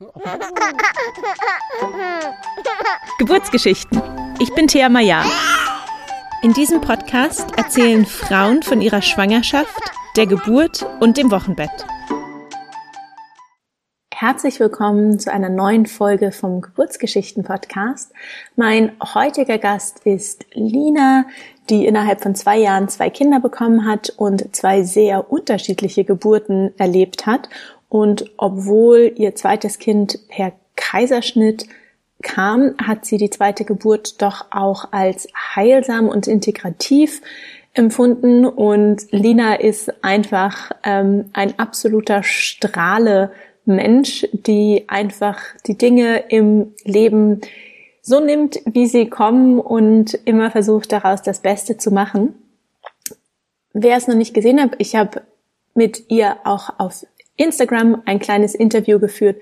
Geburtsgeschichten. Ich bin Thea Maya. In diesem Podcast erzählen Frauen von ihrer Schwangerschaft, der Geburt und dem Wochenbett. Herzlich willkommen zu einer neuen Folge vom Geburtsgeschichten-Podcast. Mein heutiger Gast ist Lina, die innerhalb von zwei Jahren zwei Kinder bekommen hat und zwei sehr unterschiedliche Geburten erlebt hat. Und obwohl ihr zweites Kind per Kaiserschnitt kam, hat sie die zweite Geburt doch auch als heilsam und integrativ empfunden und Lina ist einfach ähm, ein absoluter Strahle Mensch, die einfach die Dinge im Leben so nimmt, wie sie kommen und immer versucht daraus das Beste zu machen. Wer es noch nicht gesehen hat, ich habe mit ihr auch auf Instagram ein kleines Interview geführt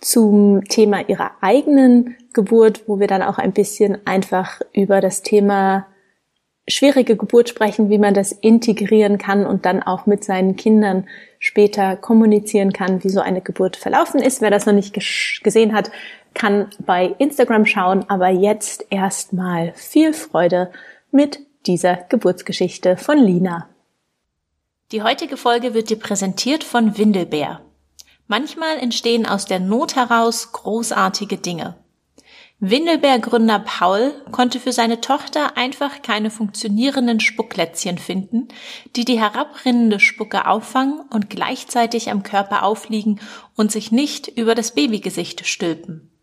zum Thema ihrer eigenen Geburt, wo wir dann auch ein bisschen einfach über das Thema schwierige Geburt sprechen, wie man das integrieren kann und dann auch mit seinen Kindern später kommunizieren kann, wie so eine Geburt verlaufen ist. Wer das noch nicht gesehen hat, kann bei Instagram schauen. Aber jetzt erstmal viel Freude mit dieser Geburtsgeschichte von Lina. Die heutige Folge wird dir präsentiert von Windelbär. Manchmal entstehen aus der Not heraus großartige Dinge. Windelbär-Gründer Paul konnte für seine Tochter einfach keine funktionierenden Spucklätzchen finden, die die herabrinnende Spucke auffangen und gleichzeitig am Körper aufliegen und sich nicht über das Babygesicht stülpen.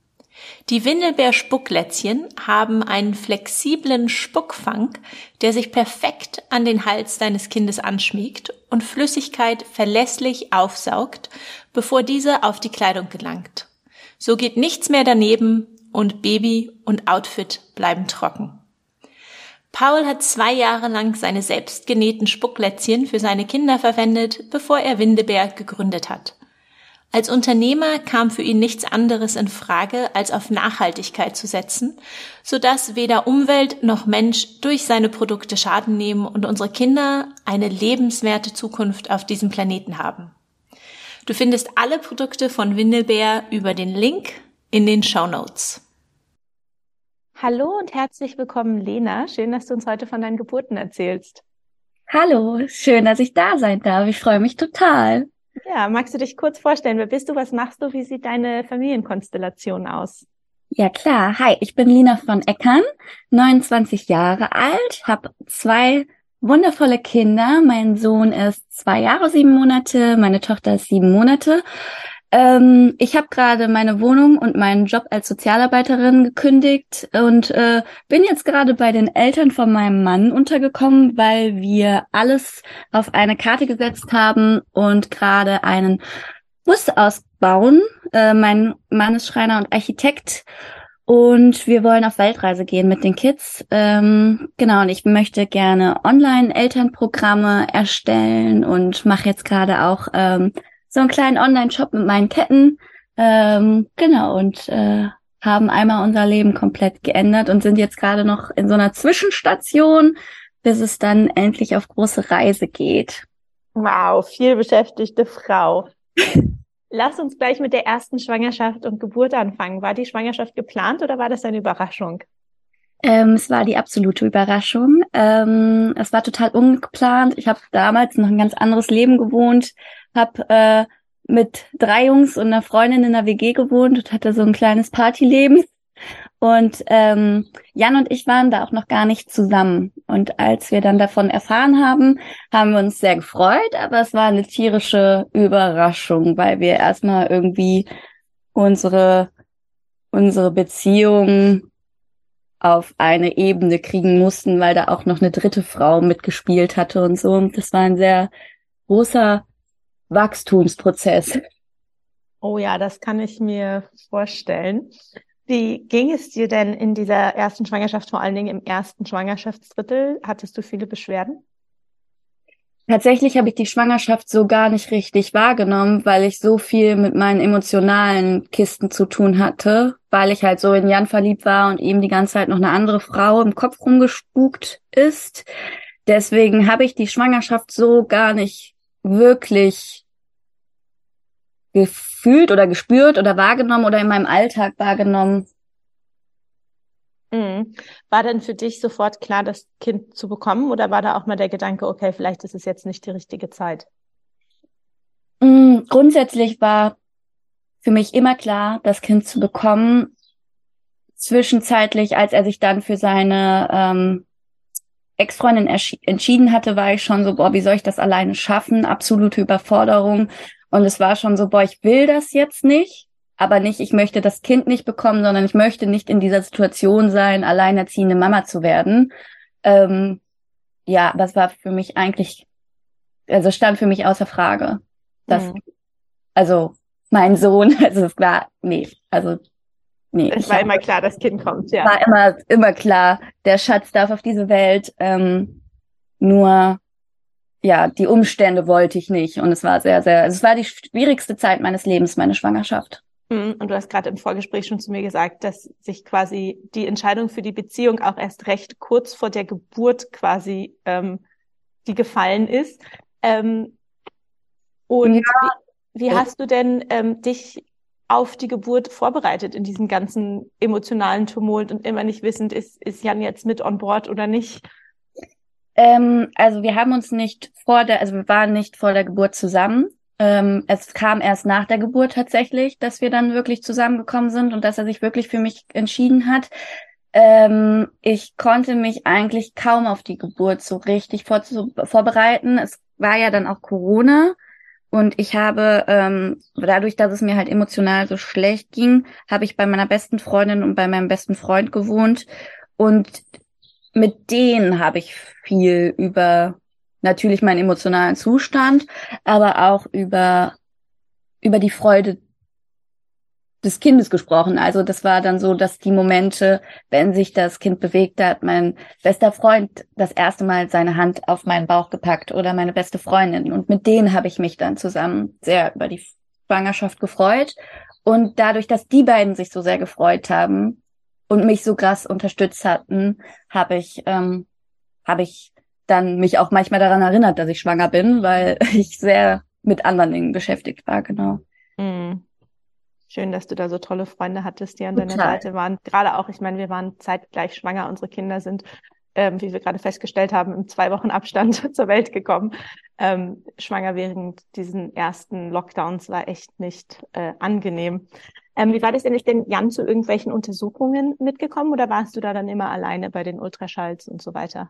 Die Windelbeer-Spucklätzchen haben einen flexiblen Spuckfang, der sich perfekt an den Hals deines Kindes anschmiegt und Flüssigkeit verlässlich aufsaugt, bevor diese auf die Kleidung gelangt. So geht nichts mehr daneben und Baby und Outfit bleiben trocken. Paul hat zwei Jahre lang seine selbstgenähten Spucklätzchen für seine Kinder verwendet, bevor er Windeberg gegründet hat. Als Unternehmer kam für ihn nichts anderes in Frage, als auf Nachhaltigkeit zu setzen, so dass weder Umwelt noch Mensch durch seine Produkte Schaden nehmen und unsere Kinder eine lebenswerte Zukunft auf diesem Planeten haben. Du findest alle Produkte von Windelbär über den Link in den Show Notes. Hallo und herzlich willkommen, Lena. Schön, dass du uns heute von deinen Geburten erzählst. Hallo, schön, dass ich da sein darf. Ich freue mich total. Ja, magst du dich kurz vorstellen? Wer bist du? Was machst du? Wie sieht deine Familienkonstellation aus? Ja, klar. Hi, ich bin Lina von Eckern, 29 Jahre alt, habe zwei wundervolle Kinder. Mein Sohn ist zwei Jahre, sieben Monate, meine Tochter ist sieben Monate. Ähm, ich habe gerade meine Wohnung und meinen Job als Sozialarbeiterin gekündigt und äh, bin jetzt gerade bei den Eltern von meinem Mann untergekommen, weil wir alles auf eine Karte gesetzt haben und gerade einen Bus ausbauen. Äh, mein Mann ist Schreiner und Architekt und wir wollen auf Weltreise gehen mit den Kids. Ähm, genau, und ich möchte gerne Online-Elternprogramme erstellen und mache jetzt gerade auch ähm, so einen kleinen Online-Shop mit meinen Ketten. Ähm, genau, und äh, haben einmal unser Leben komplett geändert und sind jetzt gerade noch in so einer Zwischenstation, bis es dann endlich auf große Reise geht. Wow, viel beschäftigte Frau. Lass uns gleich mit der ersten Schwangerschaft und Geburt anfangen. War die Schwangerschaft geplant oder war das eine Überraschung? Ähm, es war die absolute Überraschung. Ähm, es war total ungeplant. Ich habe damals noch ein ganz anderes Leben gewohnt habe äh, mit drei Jungs und einer Freundin in einer WG gewohnt und hatte so ein kleines Partyleben. Und ähm, Jan und ich waren da auch noch gar nicht zusammen. Und als wir dann davon erfahren haben, haben wir uns sehr gefreut, aber es war eine tierische Überraschung, weil wir erstmal irgendwie unsere, unsere Beziehung auf eine Ebene kriegen mussten, weil da auch noch eine dritte Frau mitgespielt hatte und so. Und das war ein sehr großer Wachstumsprozess. Oh ja, das kann ich mir vorstellen. Wie ging es dir denn in dieser ersten Schwangerschaft, vor allen Dingen im ersten Schwangerschaftsdrittel? Hattest du viele Beschwerden? Tatsächlich habe ich die Schwangerschaft so gar nicht richtig wahrgenommen, weil ich so viel mit meinen emotionalen Kisten zu tun hatte, weil ich halt so in Jan verliebt war und ihm die ganze Zeit noch eine andere Frau im Kopf rumgespukt ist. Deswegen habe ich die Schwangerschaft so gar nicht wirklich gefühlt oder gespürt oder wahrgenommen oder in meinem Alltag wahrgenommen. Mhm. War denn für dich sofort klar, das Kind zu bekommen oder war da auch mal der Gedanke, okay, vielleicht ist es jetzt nicht die richtige Zeit? Mhm, grundsätzlich war für mich immer klar, das Kind zu bekommen. Zwischenzeitlich, als er sich dann für seine ähm, Ex-Freundin entschieden hatte, war ich schon so, boah, wie soll ich das alleine schaffen? Absolute Überforderung. Und es war schon so, boah, ich will das jetzt nicht, aber nicht, ich möchte das Kind nicht bekommen, sondern ich möchte nicht in dieser Situation sein, alleinerziehende Mama zu werden. Ähm, ja, das war für mich eigentlich, also stand für mich außer Frage. Dass, mhm. Also mein Sohn, also es war, nee, also nee. Es war immer klar, das Kind kommt, ja. War immer, immer klar, der Schatz darf auf diese Welt. Ähm, nur ja, die Umstände wollte ich nicht. Und es war sehr, sehr, also es war die schwierigste Zeit meines Lebens, meine Schwangerschaft. Mhm. Und du hast gerade im Vorgespräch schon zu mir gesagt, dass sich quasi die Entscheidung für die Beziehung auch erst recht kurz vor der Geburt quasi ähm, die gefallen ist. Ähm, und ja. wie, wie hast du denn ähm, dich auf die Geburt vorbereitet in diesem ganzen emotionalen Tumult und immer nicht wissend, ist, ist Jan jetzt mit on board oder nicht? Ähm, also wir haben uns nicht vor der, also wir waren nicht vor der Geburt zusammen. Ähm, es kam erst nach der Geburt tatsächlich, dass wir dann wirklich zusammengekommen sind und dass er sich wirklich für mich entschieden hat. Ähm, ich konnte mich eigentlich kaum auf die Geburt so richtig vor, vorbereiten. Es war ja dann auch Corona. Und ich habe, ähm, dadurch, dass es mir halt emotional so schlecht ging, habe ich bei meiner besten Freundin und bei meinem besten Freund gewohnt. Und mit denen habe ich viel über natürlich meinen emotionalen Zustand, aber auch über, über die Freude des Kindes gesprochen. Also das war dann so, dass die Momente, wenn sich das Kind bewegt hat, mein bester Freund das erste Mal seine Hand auf meinen Bauch gepackt oder meine beste Freundin. Und mit denen habe ich mich dann zusammen sehr über die Schwangerschaft gefreut. Und dadurch, dass die beiden sich so sehr gefreut haben, und mich so krass unterstützt hatten, habe ich, ähm, habe ich dann mich auch manchmal daran erinnert, dass ich schwanger bin, weil ich sehr mit anderen Dingen beschäftigt war, genau. Mhm. Schön, dass du da so tolle Freunde hattest, die an deiner Seite waren. Gerade auch, ich meine, wir waren zeitgleich schwanger. Unsere Kinder sind, ähm, wie wir gerade festgestellt haben, im zwei Wochen Abstand zur Welt gekommen. Ähm, schwanger während diesen ersten Lockdowns war echt nicht äh, angenehm. Ähm, wie war das denn? Ist denn Jan zu irgendwelchen Untersuchungen mitgekommen oder warst du da dann immer alleine bei den Ultraschalls und so weiter?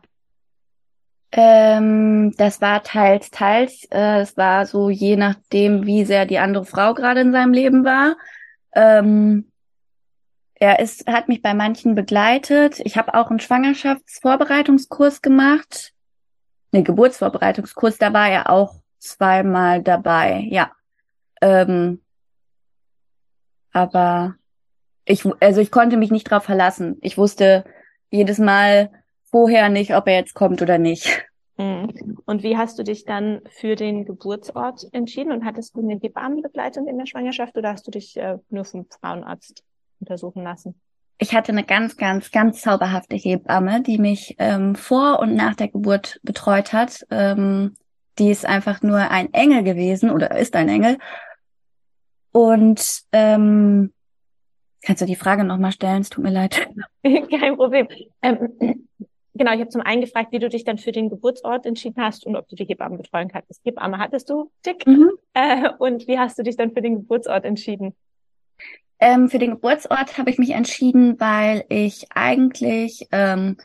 Ähm, das war teils, teils. Äh, es war so je nachdem, wie sehr die andere Frau gerade in seinem Leben war. Ähm, er ist, hat mich bei manchen begleitet. Ich habe auch einen Schwangerschaftsvorbereitungskurs gemacht. Ne, Geburtsvorbereitungskurs, da war er auch zweimal dabei, ja. Ähm, aber ich, also ich konnte mich nicht drauf verlassen. Ich wusste jedes Mal vorher nicht, ob er jetzt kommt oder nicht. Mhm. Und wie hast du dich dann für den Geburtsort entschieden? Und hattest du eine Hebammenbegleitung in der Schwangerschaft oder hast du dich äh, nur vom Frauenarzt untersuchen lassen? Ich hatte eine ganz, ganz, ganz zauberhafte Hebamme, die mich ähm, vor und nach der Geburt betreut hat. Ähm, die ist einfach nur ein Engel gewesen oder ist ein Engel. Und ähm, kannst du die Frage nochmal stellen? Es tut mir leid. Kein Problem. Ähm, genau, ich habe zum einen gefragt, wie du dich dann für den Geburtsort entschieden hast und ob du die Hebammenbetreuung hattest. Hebamme hattest du, Dick. Mhm. Äh, und wie hast du dich dann für den Geburtsort entschieden? Ähm, für den Geburtsort habe ich mich entschieden, weil ich eigentlich ähm,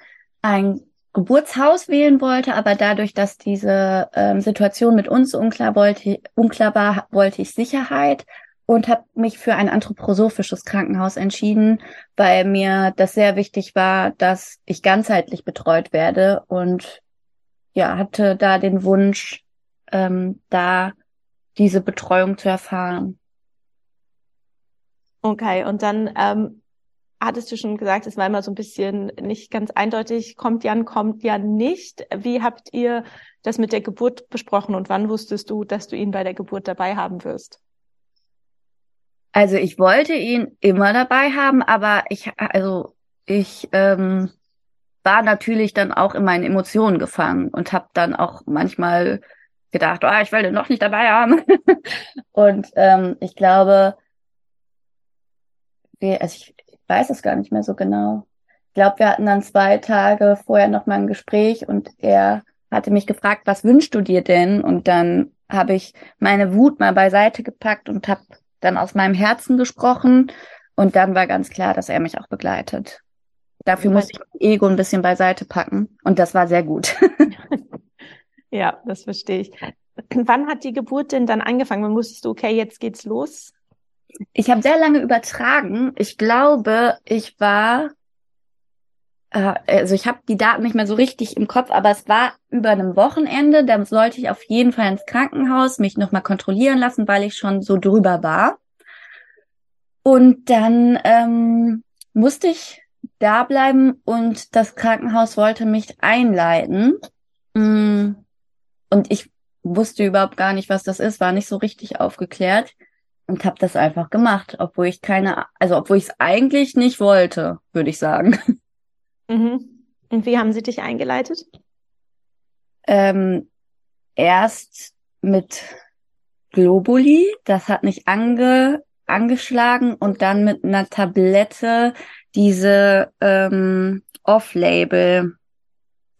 ein Geburtshaus wählen wollte, aber dadurch, dass diese ähm, Situation mit uns unklar, wollte, unklar war, wollte ich Sicherheit und habe mich für ein anthroposophisches Krankenhaus entschieden, weil mir das sehr wichtig war, dass ich ganzheitlich betreut werde und ja, hatte da den Wunsch, ähm, da diese Betreuung zu erfahren. Okay, und dann ähm, hattest du schon gesagt, es war immer so ein bisschen nicht ganz eindeutig, kommt Jan, kommt Jan nicht. Wie habt ihr das mit der Geburt besprochen und wann wusstest du, dass du ihn bei der Geburt dabei haben wirst? Also ich wollte ihn immer dabei haben, aber ich, also ich ähm, war natürlich dann auch in meinen Emotionen gefangen und habe dann auch manchmal gedacht, oh, ich will den noch nicht dabei haben. und ähm, ich glaube, wir, also ich weiß es gar nicht mehr so genau. Ich glaube, wir hatten dann zwei Tage vorher noch mal ein Gespräch und er hatte mich gefragt, was wünschst du dir denn? Und dann habe ich meine Wut mal beiseite gepackt und habe dann aus meinem Herzen gesprochen. Und dann war ganz klar, dass er mich auch begleitet. Dafür musste ich mein Ego ein bisschen beiseite packen. Und das war sehr gut. ja, das verstehe ich. Wann hat die Geburt denn dann angefangen? Wann wusstest du, okay, jetzt geht's los? Ich habe sehr lange übertragen. Ich glaube, ich war, also ich habe die Daten nicht mehr so richtig im Kopf, aber es war über einem Wochenende. Da sollte ich auf jeden Fall ins Krankenhaus mich nochmal kontrollieren lassen, weil ich schon so drüber war. Und dann ähm, musste ich da bleiben und das Krankenhaus wollte mich einleiten. Mm. Und ich wusste überhaupt gar nicht, was das ist, war nicht so richtig aufgeklärt und habe das einfach gemacht, obwohl ich keine, also obwohl ich es eigentlich nicht wollte, würde ich sagen. Mhm. Und wie haben sie dich eingeleitet? Ähm, erst mit Globuli, das hat nicht ange, angeschlagen und dann mit einer Tablette diese ähm, Off-Label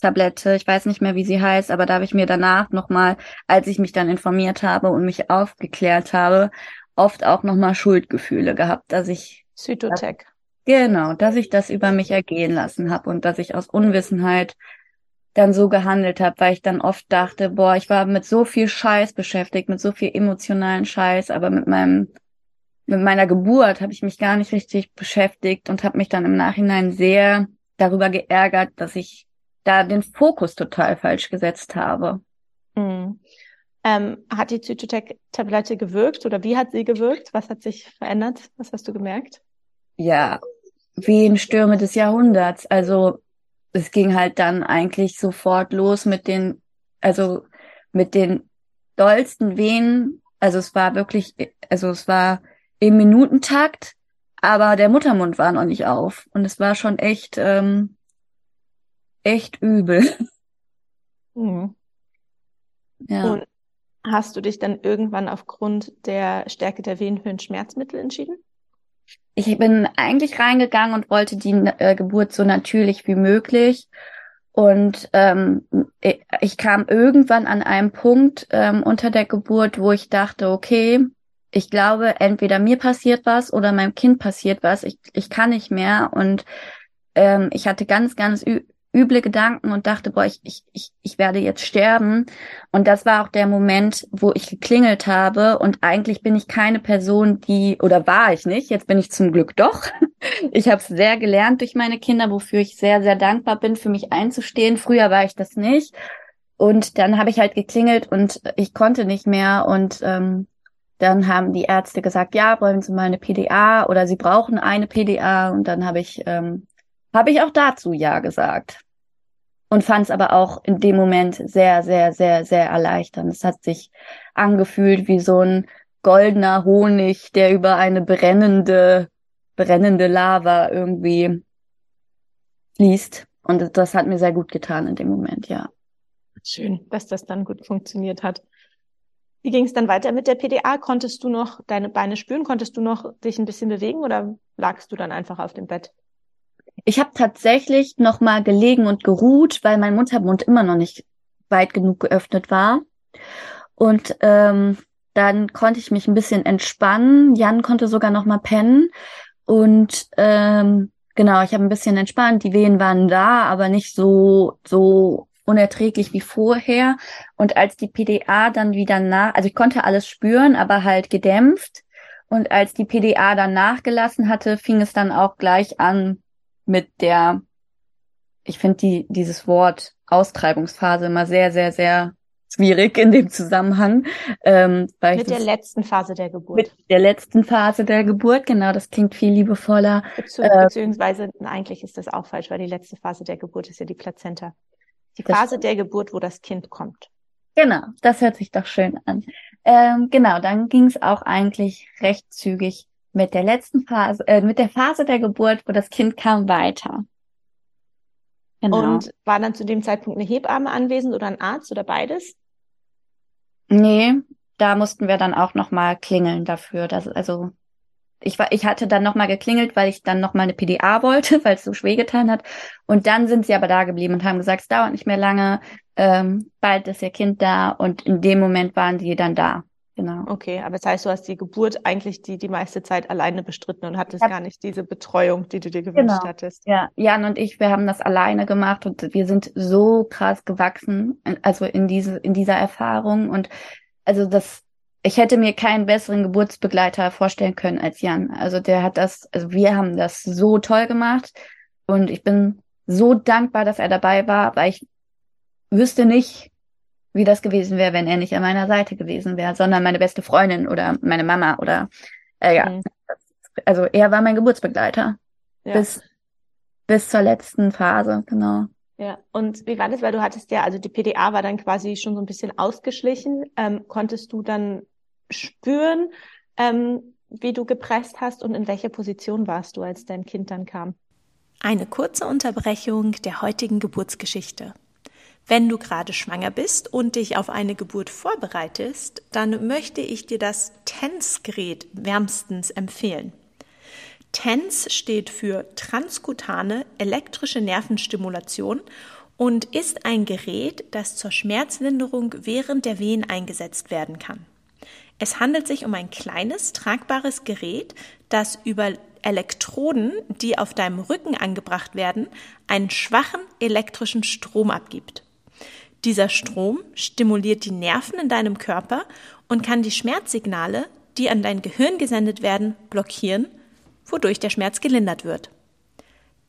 Tablette, ich weiß nicht mehr, wie sie heißt, aber da habe ich mir danach nochmal, als ich mich dann informiert habe und mich aufgeklärt habe, oft auch nochmal Schuldgefühle gehabt, dass ich Cytotec. Genau, dass ich das über mich ergehen lassen habe und dass ich aus Unwissenheit dann so gehandelt habe, weil ich dann oft dachte, boah, ich war mit so viel Scheiß beschäftigt, mit so viel emotionalen Scheiß, aber mit meinem mit meiner Geburt habe ich mich gar nicht richtig beschäftigt und habe mich dann im Nachhinein sehr darüber geärgert, dass ich da den Fokus total falsch gesetzt habe. Mhm. Ähm, hat die Zytotec-Tablette gewirkt oder wie hat sie gewirkt? Was hat sich verändert? Was hast du gemerkt? Ja, wie in Stürme des Jahrhunderts. Also es ging halt dann eigentlich sofort los mit den, also mit den dollsten Wehen. Also es war wirklich, also es war im Minutentakt, aber der Muttermund war noch nicht auf. Und es war schon echt, ähm, echt übel. Mhm. Ja. Und hast du dich dann irgendwann aufgrund der Stärke der Wehen für ein Schmerzmittel entschieden? Ich bin eigentlich reingegangen und wollte die äh, Geburt so natürlich wie möglich. Und ähm, ich kam irgendwann an einem Punkt ähm, unter der Geburt, wo ich dachte, okay, ich glaube, entweder mir passiert was oder meinem Kind passiert was. Ich, ich kann nicht mehr. Und ähm, ich hatte ganz, ganz üble Gedanken und dachte, boah, ich, ich, ich, ich werde jetzt sterben. Und das war auch der Moment, wo ich geklingelt habe. Und eigentlich bin ich keine Person, die, oder war ich nicht, jetzt bin ich zum Glück doch. Ich habe es sehr gelernt durch meine Kinder, wofür ich sehr, sehr dankbar bin, für mich einzustehen. Früher war ich das nicht. Und dann habe ich halt geklingelt und ich konnte nicht mehr. Und ähm, dann haben die Ärzte gesagt, ja, wollen Sie mal eine PDA oder Sie brauchen eine PDA. Und dann habe ich ähm, habe ich auch dazu Ja gesagt. Und fand es aber auch in dem Moment sehr, sehr, sehr, sehr erleichternd. Es hat sich angefühlt wie so ein goldener Honig, der über eine brennende, brennende Lava irgendwie fließt. Und das hat mir sehr gut getan in dem Moment, ja. Schön, dass das dann gut funktioniert hat. Wie ging es dann weiter mit der PDA? Konntest du noch deine Beine spüren? Konntest du noch dich ein bisschen bewegen oder lagst du dann einfach auf dem Bett? Ich habe tatsächlich noch mal gelegen und geruht, weil mein Muttermund immer noch nicht weit genug geöffnet war. Und ähm, dann konnte ich mich ein bisschen entspannen. Jan konnte sogar noch mal pennen. Und ähm, genau, ich habe ein bisschen entspannt. Die Wehen waren da, aber nicht so so unerträglich wie vorher. Und als die PDA dann wieder nach, also ich konnte alles spüren, aber halt gedämpft. Und als die PDA dann nachgelassen hatte, fing es dann auch gleich an, mit der, ich finde die, dieses Wort Austreibungsphase immer sehr, sehr, sehr schwierig in dem Zusammenhang. Ähm, weil mit der letzten Phase der Geburt. Mit der letzten Phase der Geburt, genau, das klingt viel liebevoller. Bezieh äh, beziehungsweise eigentlich ist das auch falsch, weil die letzte Phase der Geburt ist ja die Plazenta. Die Phase der Geburt, wo das Kind kommt. Genau, das hört sich doch schön an. Ähm, genau, dann ging es auch eigentlich recht zügig mit der letzten Phase, äh, mit der Phase der Geburt, wo das Kind kam, weiter. Genau. Und war dann zu dem Zeitpunkt eine Hebamme anwesend oder ein Arzt oder beides? Nee, da mussten wir dann auch nochmal klingeln dafür. Das, also ich war, ich hatte dann nochmal geklingelt, weil ich dann nochmal eine PDA wollte, weil es so schwer getan hat. Und dann sind sie aber da geblieben und haben gesagt, es dauert nicht mehr lange, ähm, bald ist ihr Kind da und in dem Moment waren sie dann da. Genau. Okay, aber das heißt, du hast die Geburt eigentlich die, die meiste Zeit alleine bestritten und hattest ja. gar nicht diese Betreuung, die du dir gewünscht genau. hattest. Ja, Jan und ich, wir haben das alleine gemacht und wir sind so krass gewachsen, also in diese, in dieser Erfahrung und also das, ich hätte mir keinen besseren Geburtsbegleiter vorstellen können als Jan. Also der hat das, also wir haben das so toll gemacht und ich bin so dankbar, dass er dabei war, weil ich wüsste nicht, wie das gewesen wäre, wenn er nicht an meiner Seite gewesen wäre, sondern meine beste Freundin oder meine Mama oder äh, ja. Mhm. Also er war mein Geburtsbegleiter ja. bis bis zur letzten Phase, genau. Ja, und wie war das? Weil du hattest ja, also die PDA war dann quasi schon so ein bisschen ausgeschlichen. Ähm, konntest du dann spüren, ähm, wie du gepresst hast und in welcher Position warst du, als dein Kind dann kam? Eine kurze Unterbrechung der heutigen Geburtsgeschichte. Wenn du gerade schwanger bist und dich auf eine Geburt vorbereitest, dann möchte ich dir das TENS-Gerät wärmstens empfehlen. TENS steht für transkutane elektrische Nervenstimulation und ist ein Gerät, das zur Schmerzlinderung während der Wehen eingesetzt werden kann. Es handelt sich um ein kleines, tragbares Gerät, das über Elektroden, die auf deinem Rücken angebracht werden, einen schwachen elektrischen Strom abgibt. Dieser Strom stimuliert die Nerven in deinem Körper und kann die Schmerzsignale, die an dein Gehirn gesendet werden, blockieren wodurch der Schmerz gelindert wird.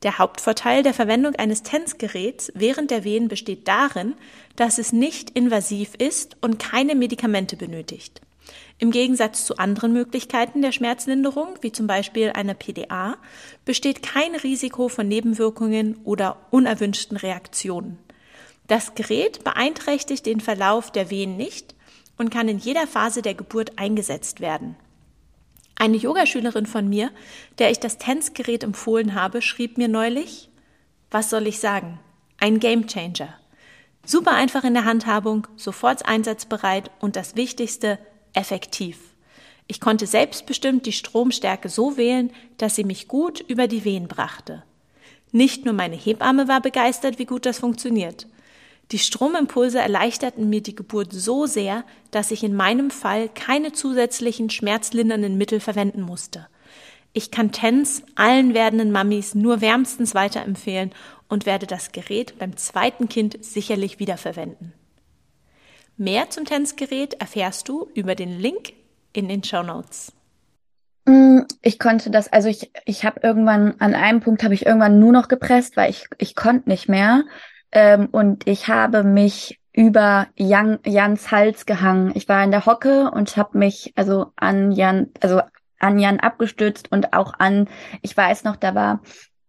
Der Hauptvorteil der Verwendung eines TENS-Geräts während der Wehen besteht darin, dass es nicht invasiv ist und keine Medikamente benötigt. Im Gegensatz zu anderen Möglichkeiten der Schmerzlinderung, wie zum Beispiel einer PDA, besteht kein Risiko von Nebenwirkungen oder unerwünschten Reaktionen. Das Gerät beeinträchtigt den Verlauf der Wehen nicht und kann in jeder Phase der Geburt eingesetzt werden. Eine Yogaschülerin von mir, der ich das Tänzgerät empfohlen habe, schrieb mir neulich, was soll ich sagen? Ein Gamechanger. Super einfach in der Handhabung, sofort einsatzbereit und das Wichtigste, effektiv. Ich konnte selbstbestimmt die Stromstärke so wählen, dass sie mich gut über die Wehen brachte. Nicht nur meine Hebamme war begeistert, wie gut das funktioniert. Die Stromimpulse erleichterten mir die Geburt so sehr, dass ich in meinem Fall keine zusätzlichen schmerzlindernden Mittel verwenden musste. Ich kann TENS allen werdenden Mammis nur wärmstens weiterempfehlen und werde das Gerät beim zweiten Kind sicherlich wiederverwenden. Mehr zum TENS-Gerät erfährst du über den Link in den Show Notes. Mm, ich konnte das, also ich, ich habe irgendwann, an einem Punkt habe ich irgendwann nur noch gepresst, weil ich, ich konnte nicht mehr. Ähm, und ich habe mich über Jan, Jans Hals gehangen. Ich war in der Hocke und habe mich also an Jan, also an Jan abgestützt und auch an, ich weiß noch, da war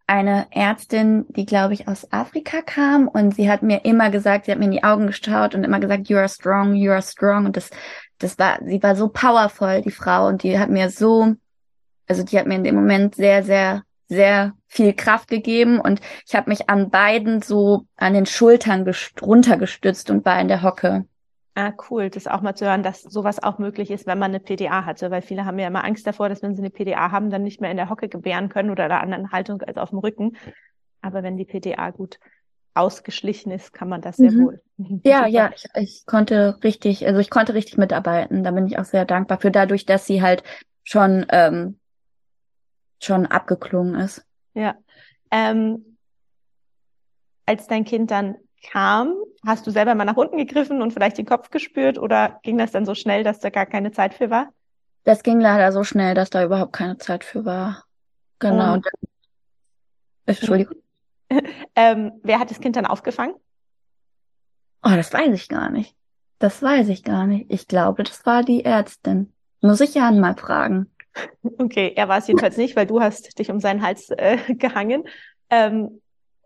eine Ärztin, die glaube ich aus Afrika kam und sie hat mir immer gesagt, sie hat mir in die Augen geschaut und immer gesagt, you are strong, you are strong und das, das war, sie war so powerful, die Frau und die hat mir so, also die hat mir in dem Moment sehr, sehr sehr viel Kraft gegeben und ich habe mich an beiden so an den Schultern runtergestützt und war in der Hocke. Ah, cool, das auch mal zu hören, dass sowas auch möglich ist, wenn man eine PDA hatte, weil viele haben ja immer Angst davor, dass wenn sie eine PDA haben, dann nicht mehr in der Hocke gebären können oder in einer anderen Haltung als auf dem Rücken. Aber wenn die PDA gut ausgeschlichen ist, kann man das sehr mhm. wohl. Ja, ja, ich, ich konnte richtig, also ich konnte richtig mitarbeiten. Da bin ich auch sehr dankbar für, dadurch, dass sie halt schon ähm, schon abgeklungen ist. Ja. Ähm, als dein Kind dann kam, hast du selber mal nach unten gegriffen und vielleicht den Kopf gespürt oder ging das dann so schnell, dass da gar keine Zeit für war? Das ging leider so schnell, dass da überhaupt keine Zeit für war. Genau. Und, Entschuldigung. ähm, wer hat das Kind dann aufgefangen? Oh, das weiß ich gar nicht. Das weiß ich gar nicht. Ich glaube, das war die Ärztin. Muss ich Jan mal fragen. Okay, er war es jedenfalls nicht, weil du hast dich um seinen Hals äh, gehangen. Ähm,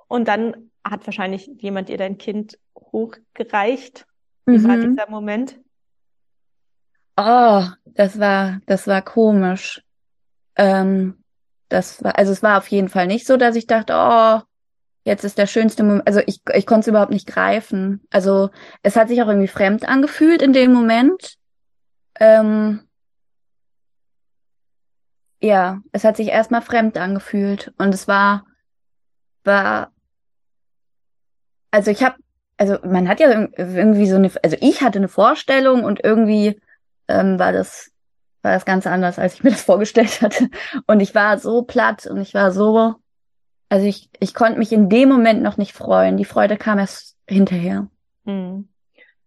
und dann hat wahrscheinlich jemand ihr dein Kind hochgereicht. Wie mhm. war dieser Moment? Oh, das war, das war komisch. Ähm, das war, also es war auf jeden Fall nicht so, dass ich dachte, oh, jetzt ist der schönste Moment, also ich, ich konnte es überhaupt nicht greifen. Also es hat sich auch irgendwie fremd angefühlt in dem Moment. Ähm, ja, es hat sich erstmal fremd angefühlt und es war, war, also ich habe, also man hat ja irgendwie so eine, also ich hatte eine Vorstellung und irgendwie ähm, war das war das ganz anders, als ich mir das vorgestellt hatte. Und ich war so platt und ich war so, also ich, ich konnte mich in dem Moment noch nicht freuen. Die Freude kam erst hinterher. Hm.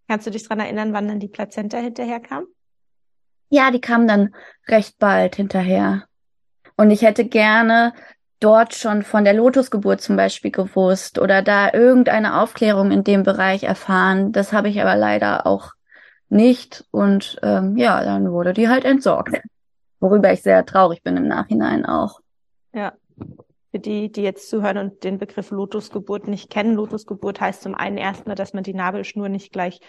Kannst du dich dran erinnern, wann dann die Plazenta hinterher kam? Ja, die kam dann recht bald hinterher. Und ich hätte gerne dort schon von der Lotusgeburt zum Beispiel gewusst oder da irgendeine Aufklärung in dem Bereich erfahren. Das habe ich aber leider auch nicht. Und ähm, ja, dann wurde die halt entsorgt. Worüber ich sehr traurig bin im Nachhinein auch. Ja. Für die, die jetzt zuhören und den Begriff Lotusgeburt nicht kennen, Lotusgeburt heißt zum einen erstmal, dass man die Nabelschnur nicht gleich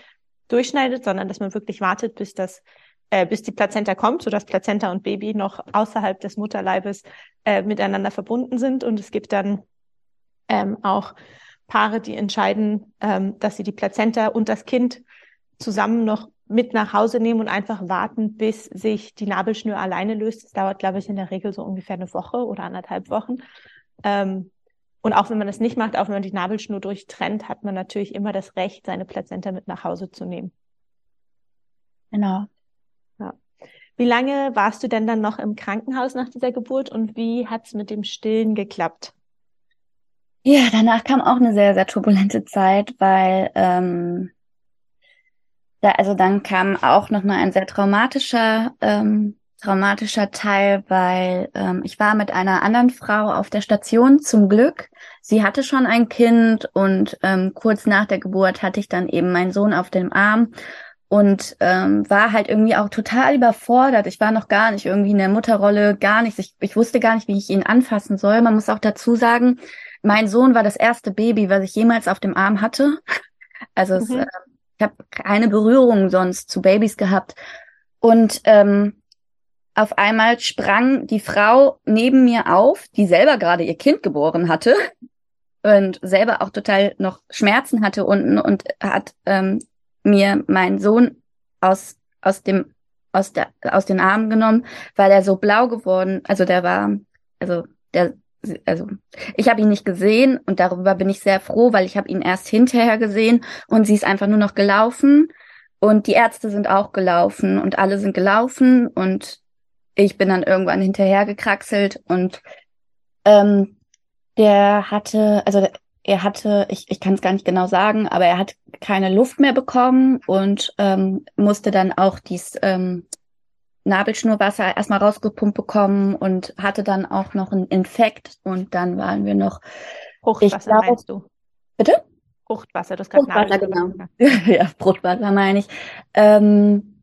durchschneidet, sondern dass man wirklich wartet, bis das äh, bis die Plazenta kommt, sodass Plazenta und Baby noch außerhalb des Mutterleibes äh, miteinander verbunden sind. Und es gibt dann ähm, auch Paare, die entscheiden, ähm, dass sie die Plazenta und das Kind zusammen noch mit nach Hause nehmen und einfach warten, bis sich die Nabelschnur alleine löst. Das dauert, glaube ich, in der Regel so ungefähr eine Woche oder anderthalb Wochen. Ähm, und auch wenn man das nicht macht, auch wenn man die Nabelschnur durchtrennt, hat man natürlich immer das Recht, seine Plazenta mit nach Hause zu nehmen. Genau. Wie lange warst du denn dann noch im Krankenhaus nach dieser Geburt und wie hat's mit dem Stillen geklappt? Ja, danach kam auch eine sehr, sehr turbulente Zeit, weil ähm, da, also dann kam auch noch mal ein sehr traumatischer, ähm, traumatischer Teil, weil ähm, ich war mit einer anderen Frau auf der Station zum Glück. Sie hatte schon ein Kind und ähm, kurz nach der Geburt hatte ich dann eben meinen Sohn auf dem Arm und ähm, war halt irgendwie auch total überfordert. Ich war noch gar nicht irgendwie in der Mutterrolle, gar nichts. Ich, ich wusste gar nicht, wie ich ihn anfassen soll. Man muss auch dazu sagen, mein Sohn war das erste Baby, was ich jemals auf dem Arm hatte. Also mhm. es, äh, ich habe keine Berührung sonst zu Babys gehabt. Und ähm, auf einmal sprang die Frau neben mir auf, die selber gerade ihr Kind geboren hatte und selber auch total noch Schmerzen hatte unten und hat ähm, mir meinen Sohn aus aus dem aus der aus den Armen genommen, weil er so blau geworden, also der war also der also ich habe ihn nicht gesehen und darüber bin ich sehr froh, weil ich habe ihn erst hinterher gesehen und sie ist einfach nur noch gelaufen und die Ärzte sind auch gelaufen und alle sind gelaufen und ich bin dann irgendwann hinterher gekraxelt und ähm, der hatte, also er hatte, ich, ich kann es gar nicht genau sagen, aber er hat keine Luft mehr bekommen und ähm, musste dann auch dies ähm, Nabelschnurwasser erstmal rausgepumpt bekommen und hatte dann auch noch einen Infekt und dann waren wir noch. Fruchtwasser glaub, meinst du? Bitte? Fruchtwasser, das kann Fruchtwasser, genau. ja, Fruchtwasser meine ich. Ähm,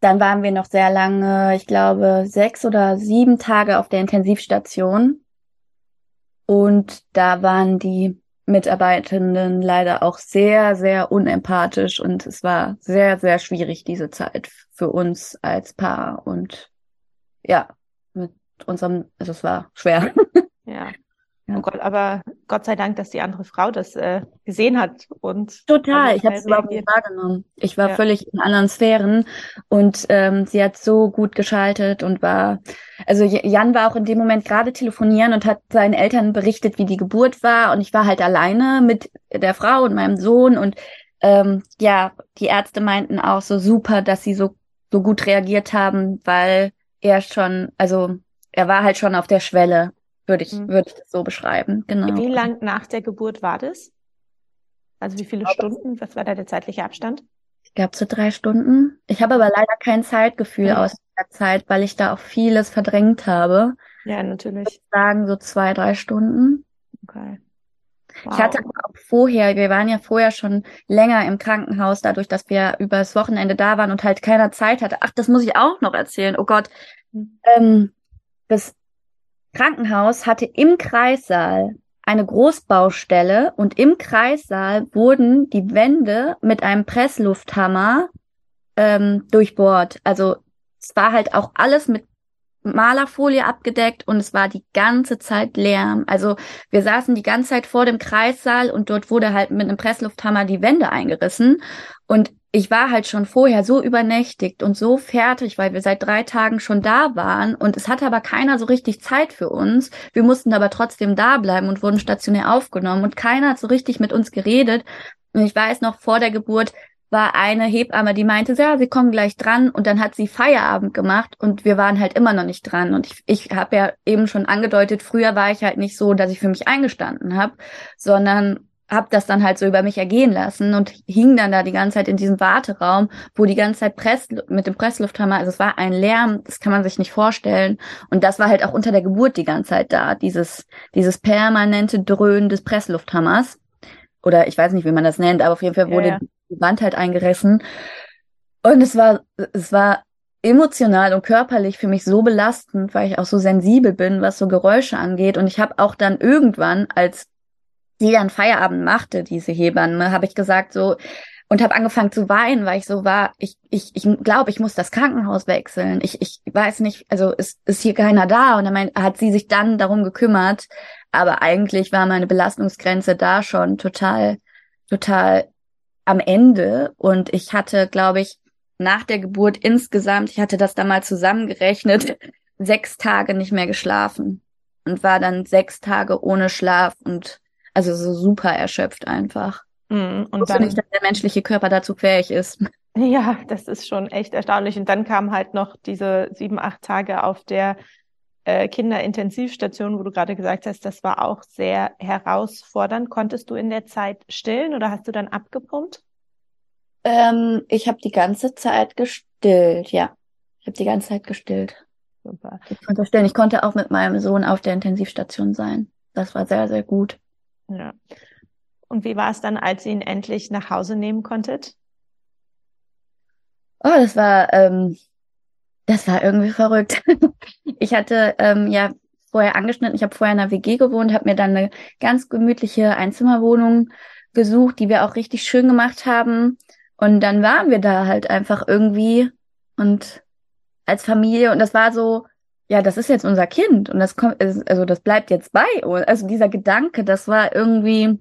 dann waren wir noch sehr lange, ich glaube, sechs oder sieben Tage auf der Intensivstation. Und da waren die Mitarbeitenden leider auch sehr, sehr unempathisch und es war sehr, sehr schwierig, diese Zeit für uns als Paar und ja, mit unserem, also es war schwer. Ja. Oh Gott, aber Gott sei Dank, dass die andere Frau das äh, gesehen hat und total. Ich habe es überhaupt nicht wahrgenommen. Ich war ja. völlig in anderen Sphären und ähm, sie hat so gut geschaltet und war. Also Jan war auch in dem Moment gerade telefonieren und hat seinen Eltern berichtet, wie die Geburt war und ich war halt alleine mit der Frau und meinem Sohn und ähm, ja, die Ärzte meinten auch so super, dass sie so so gut reagiert haben, weil er schon, also er war halt schon auf der Schwelle würde ich, mhm. würde ich das so beschreiben. Genau. Wie lang nach der Geburt war das? Also wie viele Stunden? Was war da der zeitliche Abstand? Ich glaube so drei Stunden. Ich habe aber leider kein Zeitgefühl mhm. aus der Zeit, weil ich da auch vieles verdrängt habe. Ja, natürlich. Ich würde sagen so zwei, drei Stunden. Okay. Wow. Ich hatte auch vorher, wir waren ja vorher schon länger im Krankenhaus, dadurch, dass wir übers Wochenende da waren und halt keiner Zeit hatte. Ach, das muss ich auch noch erzählen. Oh Gott. Mhm. Ähm, das Krankenhaus hatte im Kreissaal eine Großbaustelle und im Kreissaal wurden die Wände mit einem Presslufthammer ähm, durchbohrt. Also es war halt auch alles mit Malerfolie abgedeckt und es war die ganze Zeit Lärm. Also wir saßen die ganze Zeit vor dem Kreissaal und dort wurde halt mit einem Presslufthammer die Wände eingerissen und ich war halt schon vorher so übernächtigt und so fertig, weil wir seit drei Tagen schon da waren und es hatte aber keiner so richtig Zeit für uns. Wir mussten aber trotzdem da bleiben und wurden stationär aufgenommen und keiner hat so richtig mit uns geredet. Und ich weiß noch vor der Geburt, war eine Hebamme, die meinte, ja, sie kommen gleich dran und dann hat sie Feierabend gemacht und wir waren halt immer noch nicht dran. Und ich, ich habe ja eben schon angedeutet, früher war ich halt nicht so, dass ich für mich eingestanden habe, sondern habe das dann halt so über mich ergehen lassen und hing dann da die ganze Zeit in diesem Warteraum, wo die ganze Zeit Press mit dem Presslufthammer, also es war ein Lärm, das kann man sich nicht vorstellen. Und das war halt auch unter der Geburt die ganze Zeit da, dieses, dieses permanente Dröhnen des Presslufthammers. Oder ich weiß nicht, wie man das nennt, aber auf jeden Fall wurde ja, ja die Wand halt eingerissen. Und es war, es war emotional und körperlich für mich so belastend, weil ich auch so sensibel bin, was so Geräusche angeht. Und ich habe auch dann irgendwann, als sie dann Feierabend machte, diese Hebamme, habe ich gesagt so und habe angefangen zu weinen, weil ich so war, ich ich ich glaube, ich muss das Krankenhaus wechseln. Ich ich weiß nicht, also ist ist hier keiner da. Und dann hat sie sich dann darum gekümmert, aber eigentlich war meine Belastungsgrenze da schon total total am Ende. Und ich hatte, glaube ich, nach der Geburt insgesamt, ich hatte das da mal zusammengerechnet, sechs Tage nicht mehr geschlafen und war dann sechs Tage ohne Schlaf und also so super erschöpft einfach. Mm, und dann nicht, dass der menschliche Körper dazu fähig ist. Ja, das ist schon echt erstaunlich. Und dann kam halt noch diese sieben, acht Tage auf der äh, Kinderintensivstation, wo du gerade gesagt hast, das war auch sehr herausfordernd. Konntest du in der Zeit stillen oder hast du dann abgepumpt? Ähm, ich habe die ganze Zeit gestillt, ja. Ich habe die ganze Zeit gestillt. Super. Ich konnte stillen. Ich konnte auch mit meinem Sohn auf der Intensivstation sein. Das war sehr, sehr gut. Ja. Und wie war es dann, als ihr ihn endlich nach Hause nehmen konntet? Oh, das war ähm, das war irgendwie verrückt. ich hatte ähm, ja vorher angeschnitten, ich habe vorher in einer WG gewohnt, habe mir dann eine ganz gemütliche Einzimmerwohnung gesucht, die wir auch richtig schön gemacht haben. Und dann waren wir da halt einfach irgendwie und als Familie und das war so, ja, das ist jetzt unser Kind und das kommt, also das bleibt jetzt bei uns. Also dieser Gedanke, das war irgendwie,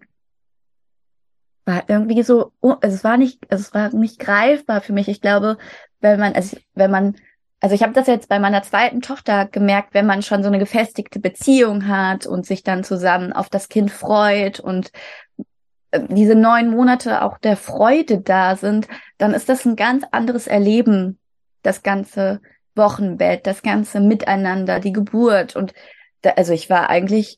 war irgendwie so, also es war nicht, also es war nicht greifbar für mich. Ich glaube, wenn man, also wenn man also ich habe das jetzt bei meiner zweiten Tochter gemerkt, wenn man schon so eine gefestigte Beziehung hat und sich dann zusammen auf das Kind freut und äh, diese neun Monate auch der Freude da sind, dann ist das ein ganz anderes Erleben, das ganze Wochenbett, das ganze Miteinander, die Geburt und da, also ich war eigentlich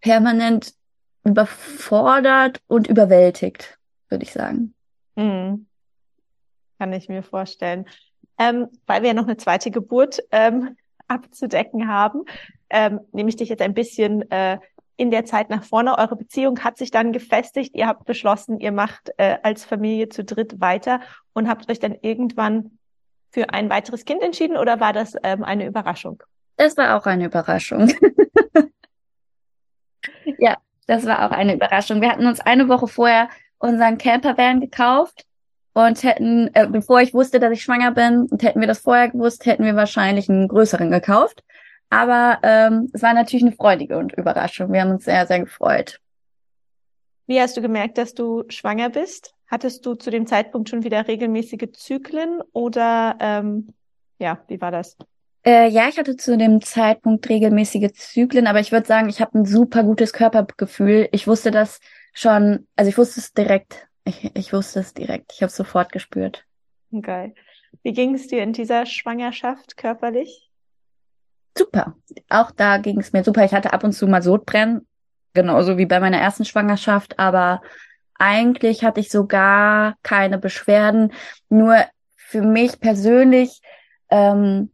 permanent überfordert und überwältigt, würde ich sagen. Mhm. Kann ich mir vorstellen ähm, weil wir ja noch eine zweite Geburt ähm, abzudecken haben, ähm, nehme ich dich jetzt ein bisschen äh, in der Zeit nach vorne. Eure Beziehung hat sich dann gefestigt. Ihr habt beschlossen, ihr macht äh, als Familie zu dritt weiter und habt euch dann irgendwann für ein weiteres Kind entschieden oder war das ähm, eine Überraschung? Das war auch eine Überraschung. ja, das war auch eine Überraschung. Wir hatten uns eine Woche vorher unseren Campervan gekauft und hätten, äh, bevor ich wusste, dass ich schwanger bin, und hätten wir das vorher gewusst, hätten wir wahrscheinlich einen größeren gekauft. Aber ähm, es war natürlich eine freudige und Überraschung. Wir haben uns sehr, sehr gefreut. Wie hast du gemerkt, dass du schwanger bist? Hattest du zu dem Zeitpunkt schon wieder regelmäßige Zyklen oder ähm, ja, wie war das? Äh, ja, ich hatte zu dem Zeitpunkt regelmäßige Zyklen, aber ich würde sagen, ich habe ein super gutes Körpergefühl. Ich wusste das schon, also ich wusste es direkt ich, ich wusste es direkt. Ich habe es sofort gespürt. Geil. Wie ging es dir in dieser Schwangerschaft körperlich? Super. Auch da ging es mir super. Ich hatte ab und zu mal Sodbrennen, genauso wie bei meiner ersten Schwangerschaft, aber eigentlich hatte ich sogar keine Beschwerden. Nur für mich persönlich ähm,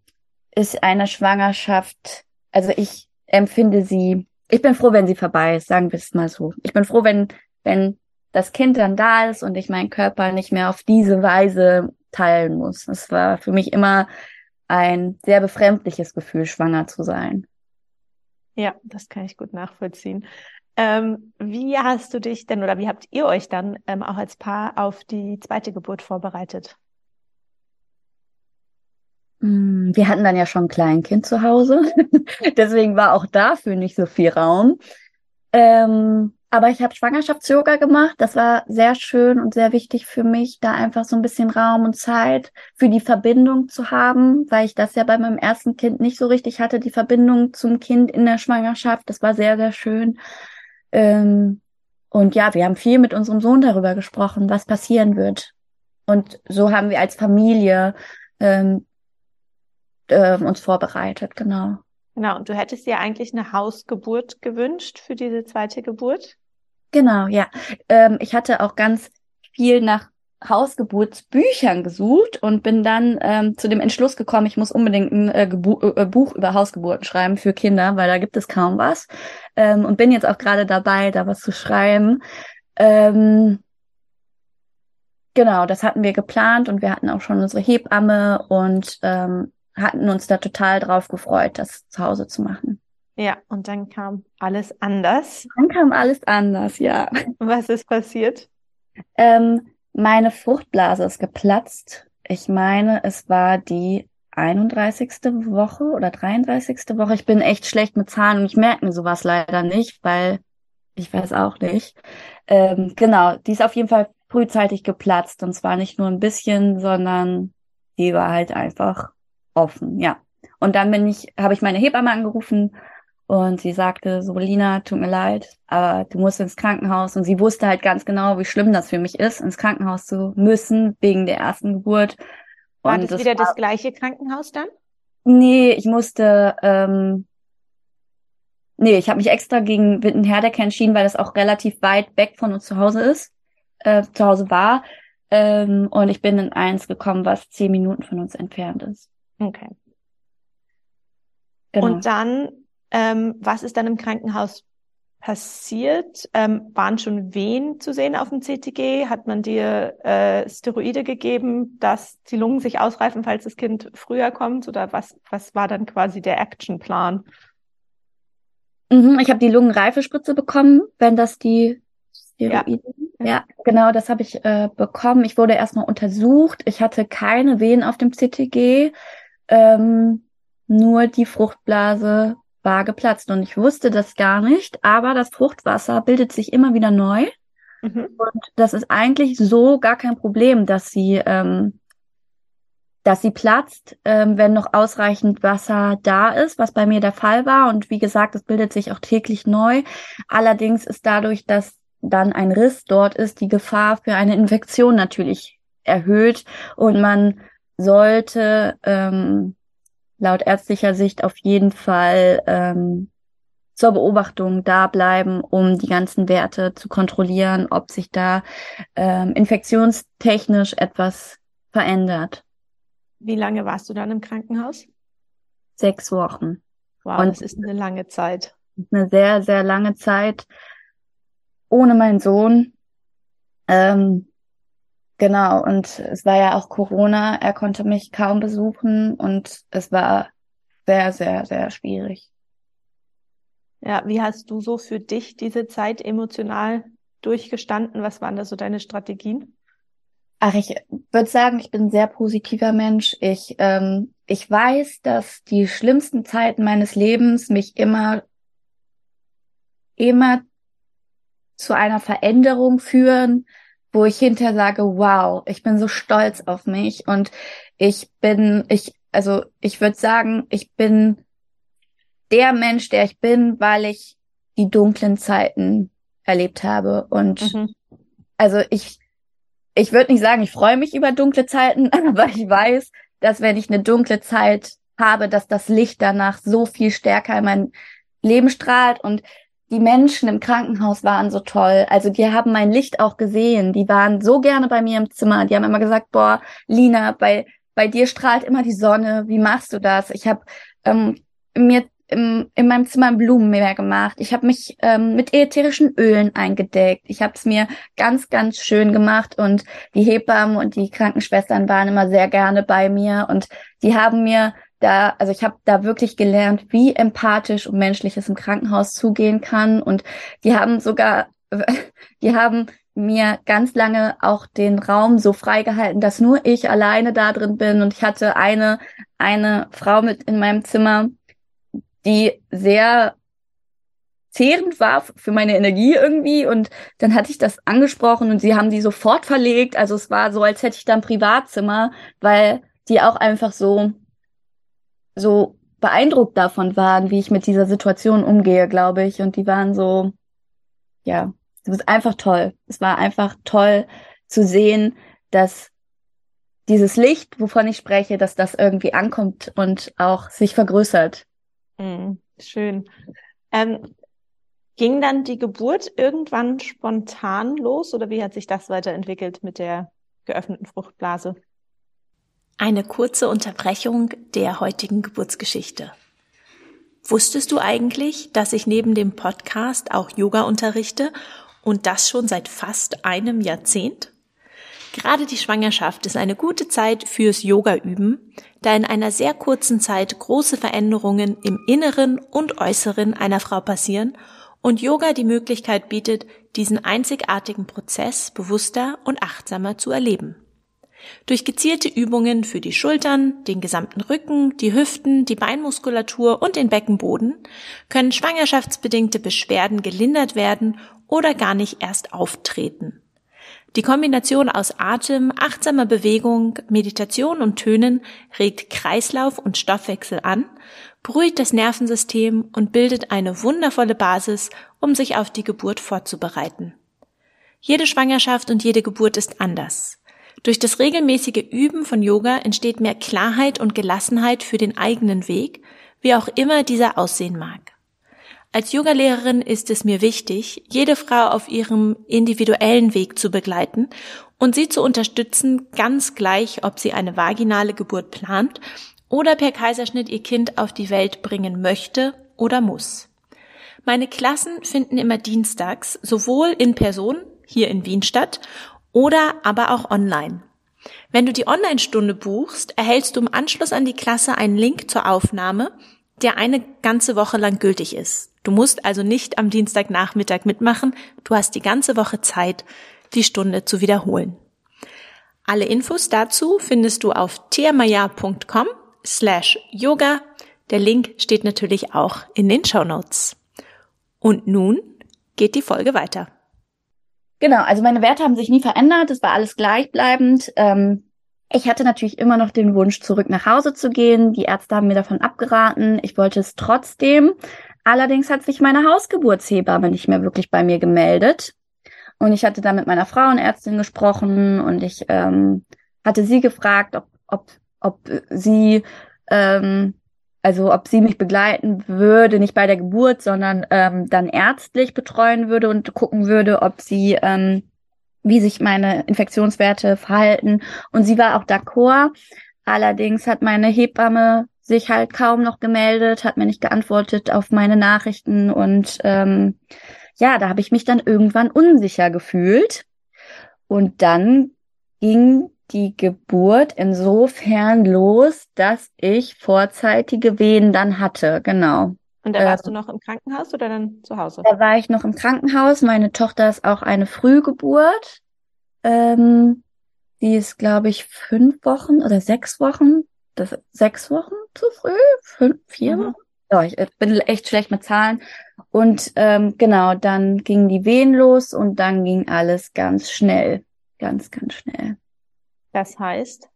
ist eine Schwangerschaft, also ich empfinde sie, ich bin froh, wenn sie vorbei ist, sagen wir es mal so. Ich bin froh, wenn, wenn das Kind dann da ist und ich meinen Körper nicht mehr auf diese Weise teilen muss. Es war für mich immer ein sehr befremdliches Gefühl, schwanger zu sein. Ja, das kann ich gut nachvollziehen. Ähm, wie hast du dich denn oder wie habt ihr euch dann ähm, auch als Paar auf die zweite Geburt vorbereitet? Hm, wir hatten dann ja schon ein Kleinkind zu Hause, deswegen war auch dafür nicht so viel Raum. Ähm, aber ich habe Schwangerschafts-Yoga gemacht. Das war sehr schön und sehr wichtig für mich, da einfach so ein bisschen Raum und Zeit für die Verbindung zu haben, weil ich das ja bei meinem ersten Kind nicht so richtig hatte, die Verbindung zum Kind in der Schwangerschaft. Das war sehr, sehr schön. Ähm, und ja, wir haben viel mit unserem Sohn darüber gesprochen, was passieren wird. Und so haben wir als Familie ähm, äh, uns vorbereitet, genau. Genau, und du hättest dir eigentlich eine Hausgeburt gewünscht für diese zweite Geburt? Genau, ja. Ähm, ich hatte auch ganz viel nach Hausgeburtsbüchern gesucht und bin dann ähm, zu dem Entschluss gekommen, ich muss unbedingt ein äh, äh, Buch über Hausgeburten schreiben für Kinder, weil da gibt es kaum was. Ähm, und bin jetzt auch gerade dabei, da was zu schreiben. Ähm, genau, das hatten wir geplant und wir hatten auch schon unsere Hebamme und ähm, hatten uns da total drauf gefreut, das zu Hause zu machen. Ja, und dann kam alles anders. Dann kam alles anders, ja. Was ist passiert? Ähm, meine Fruchtblase ist geplatzt. Ich meine, es war die 31. Woche oder 33. Woche. Ich bin echt schlecht mit Zahlen und ich merke mir sowas leider nicht, weil ich weiß auch nicht. Ähm, genau, die ist auf jeden Fall frühzeitig geplatzt und zwar nicht nur ein bisschen, sondern die war halt einfach offen, ja. Und dann bin ich, habe ich meine Hebamme angerufen und sie sagte so, Lina, tut mir leid, aber du musst ins Krankenhaus. Und sie wusste halt ganz genau, wie schlimm das für mich ist, ins Krankenhaus zu müssen, wegen der ersten Geburt. War und das, wieder war, das gleiche Krankenhaus dann? Nee, ich musste, ähm, nee, ich habe mich extra gegen Wittenherdecke entschieden, weil das auch relativ weit weg von uns zu Hause ist, äh, zu Hause war. Ähm, und ich bin in eins gekommen, was zehn Minuten von uns entfernt ist. Okay. Genau. Und dann ähm, was ist dann im Krankenhaus passiert? Ähm, waren schon Wehen zu sehen auf dem CTG? Hat man dir äh, Steroide gegeben, dass die Lungen sich ausreifen, falls das Kind früher kommt? Oder was, was war dann quasi der Actionplan? Mhm, ich habe die Lungenreifespritze bekommen, wenn das die Steroide. Ja, ja genau, das habe ich äh, bekommen. Ich wurde erstmal untersucht. Ich hatte keine Wehen auf dem CTG, ähm, nur die Fruchtblase war geplatzt und ich wusste das gar nicht, aber das Fruchtwasser bildet sich immer wieder neu. Mhm. Und das ist eigentlich so gar kein Problem, dass sie, ähm, dass sie platzt, ähm, wenn noch ausreichend Wasser da ist, was bei mir der Fall war. Und wie gesagt, es bildet sich auch täglich neu. Allerdings ist dadurch, dass dann ein Riss dort ist, die Gefahr für eine Infektion natürlich erhöht und man sollte ähm, laut ärztlicher Sicht auf jeden Fall ähm, zur Beobachtung da bleiben, um die ganzen Werte zu kontrollieren, ob sich da ähm, infektionstechnisch etwas verändert. Wie lange warst du dann im Krankenhaus? Sechs Wochen. Wow, Und das ist eine lange Zeit. Eine sehr, sehr lange Zeit ohne meinen Sohn. Ähm, Genau, und es war ja auch Corona, er konnte mich kaum besuchen und es war sehr, sehr, sehr schwierig. Ja, wie hast du so für dich diese Zeit emotional durchgestanden? Was waren da so deine Strategien? Ach, ich würde sagen, ich bin ein sehr positiver Mensch. Ich, ähm, ich weiß, dass die schlimmsten Zeiten meines Lebens mich immer, immer zu einer Veränderung führen, wo ich hinterher sage, wow, ich bin so stolz auf mich und ich bin, ich, also ich würde sagen, ich bin der Mensch, der ich bin, weil ich die dunklen Zeiten erlebt habe. Und mhm. also ich, ich würde nicht sagen, ich freue mich über dunkle Zeiten, aber ich weiß, dass wenn ich eine dunkle Zeit habe, dass das Licht danach so viel stärker in mein Leben strahlt und die Menschen im Krankenhaus waren so toll. Also die haben mein Licht auch gesehen. Die waren so gerne bei mir im Zimmer. Die haben immer gesagt, boah, Lina, bei, bei dir strahlt immer die Sonne. Wie machst du das? Ich habe ähm, mir im, in meinem Zimmer ein Blumenmeer gemacht. Ich habe mich ähm, mit ätherischen Ölen eingedeckt. Ich habe es mir ganz, ganz schön gemacht und die Hebammen und die Krankenschwestern waren immer sehr gerne bei mir und die haben mir da, also ich habe da wirklich gelernt, wie empathisch und menschlich es im Krankenhaus zugehen kann. Und die haben sogar, die haben mir ganz lange auch den Raum so freigehalten, dass nur ich alleine da drin bin. Und ich hatte eine eine Frau mit in meinem Zimmer, die sehr zehrend war für meine Energie irgendwie. Und dann hatte ich das angesprochen und sie haben die sofort verlegt, also es war so, als hätte ich da ein Privatzimmer, weil die auch einfach so so beeindruckt davon waren, wie ich mit dieser Situation umgehe, glaube ich und die waren so ja, es ist einfach toll. Es war einfach toll zu sehen, dass dieses Licht, wovon ich spreche, dass das irgendwie ankommt und auch sich vergrößert. Mm, schön. Ähm, ging dann die Geburt irgendwann spontan los oder wie hat sich das weiterentwickelt mit der geöffneten Fruchtblase? Eine kurze Unterbrechung der heutigen Geburtsgeschichte. Wusstest du eigentlich, dass ich neben dem Podcast auch Yoga unterrichte und das schon seit fast einem Jahrzehnt? Gerade die Schwangerschaft ist eine gute Zeit fürs Yoga üben, da in einer sehr kurzen Zeit große Veränderungen im Inneren und Äußeren einer Frau passieren und Yoga die Möglichkeit bietet, diesen einzigartigen Prozess bewusster und achtsamer zu erleben. Durch gezielte Übungen für die Schultern, den gesamten Rücken, die Hüften, die Beinmuskulatur und den Beckenboden können schwangerschaftsbedingte Beschwerden gelindert werden oder gar nicht erst auftreten. Die Kombination aus Atem, achtsamer Bewegung, Meditation und Tönen regt Kreislauf und Stoffwechsel an, beruhigt das Nervensystem und bildet eine wundervolle Basis, um sich auf die Geburt vorzubereiten. Jede Schwangerschaft und jede Geburt ist anders. Durch das regelmäßige Üben von Yoga entsteht mehr Klarheit und Gelassenheit für den eigenen Weg, wie auch immer dieser aussehen mag. Als Yogalehrerin ist es mir wichtig, jede Frau auf ihrem individuellen Weg zu begleiten und sie zu unterstützen, ganz gleich, ob sie eine vaginale Geburt plant oder per Kaiserschnitt ihr Kind auf die Welt bringen möchte oder muss. Meine Klassen finden immer dienstags sowohl in Person hier in Wien statt oder aber auch online. Wenn du die Online-Stunde buchst, erhältst du im Anschluss an die Klasse einen Link zur Aufnahme, der eine ganze Woche lang gültig ist. Du musst also nicht am Dienstagnachmittag mitmachen, du hast die ganze Woche Zeit, die Stunde zu wiederholen. Alle Infos dazu findest du auf tiamaya.com slash yoga. Der Link steht natürlich auch in den Show Notes. Und nun geht die Folge weiter. Genau, also meine Werte haben sich nie verändert, es war alles gleichbleibend. Ähm, ich hatte natürlich immer noch den Wunsch, zurück nach Hause zu gehen. Die Ärzte haben mir davon abgeraten. Ich wollte es trotzdem. Allerdings hat sich meine Hausgeburtshebamme nicht mehr wirklich bei mir gemeldet. Und ich hatte da mit meiner Frauenärztin gesprochen und ich ähm, hatte sie gefragt, ob, ob, ob sie ähm, also ob sie mich begleiten würde, nicht bei der Geburt, sondern ähm, dann ärztlich betreuen würde und gucken würde, ob sie, ähm, wie sich meine Infektionswerte verhalten. Und sie war auch d'accord. Allerdings hat meine Hebamme sich halt kaum noch gemeldet, hat mir nicht geantwortet auf meine Nachrichten und ähm, ja, da habe ich mich dann irgendwann unsicher gefühlt. Und dann ging die Geburt insofern los, dass ich vorzeitige Wehen dann hatte, genau. Und da warst äh, du noch im Krankenhaus oder dann zu Hause? Da war ich noch im Krankenhaus. Meine Tochter ist auch eine Frühgeburt. Ähm, die ist, glaube ich, fünf Wochen oder sechs Wochen. Das, sechs Wochen zu früh? Fünf, vier mhm. Wochen? Ja, ich bin echt schlecht mit Zahlen. Und ähm, genau, dann gingen die Wehen los und dann ging alles ganz schnell. Ganz, ganz schnell. Das heißt?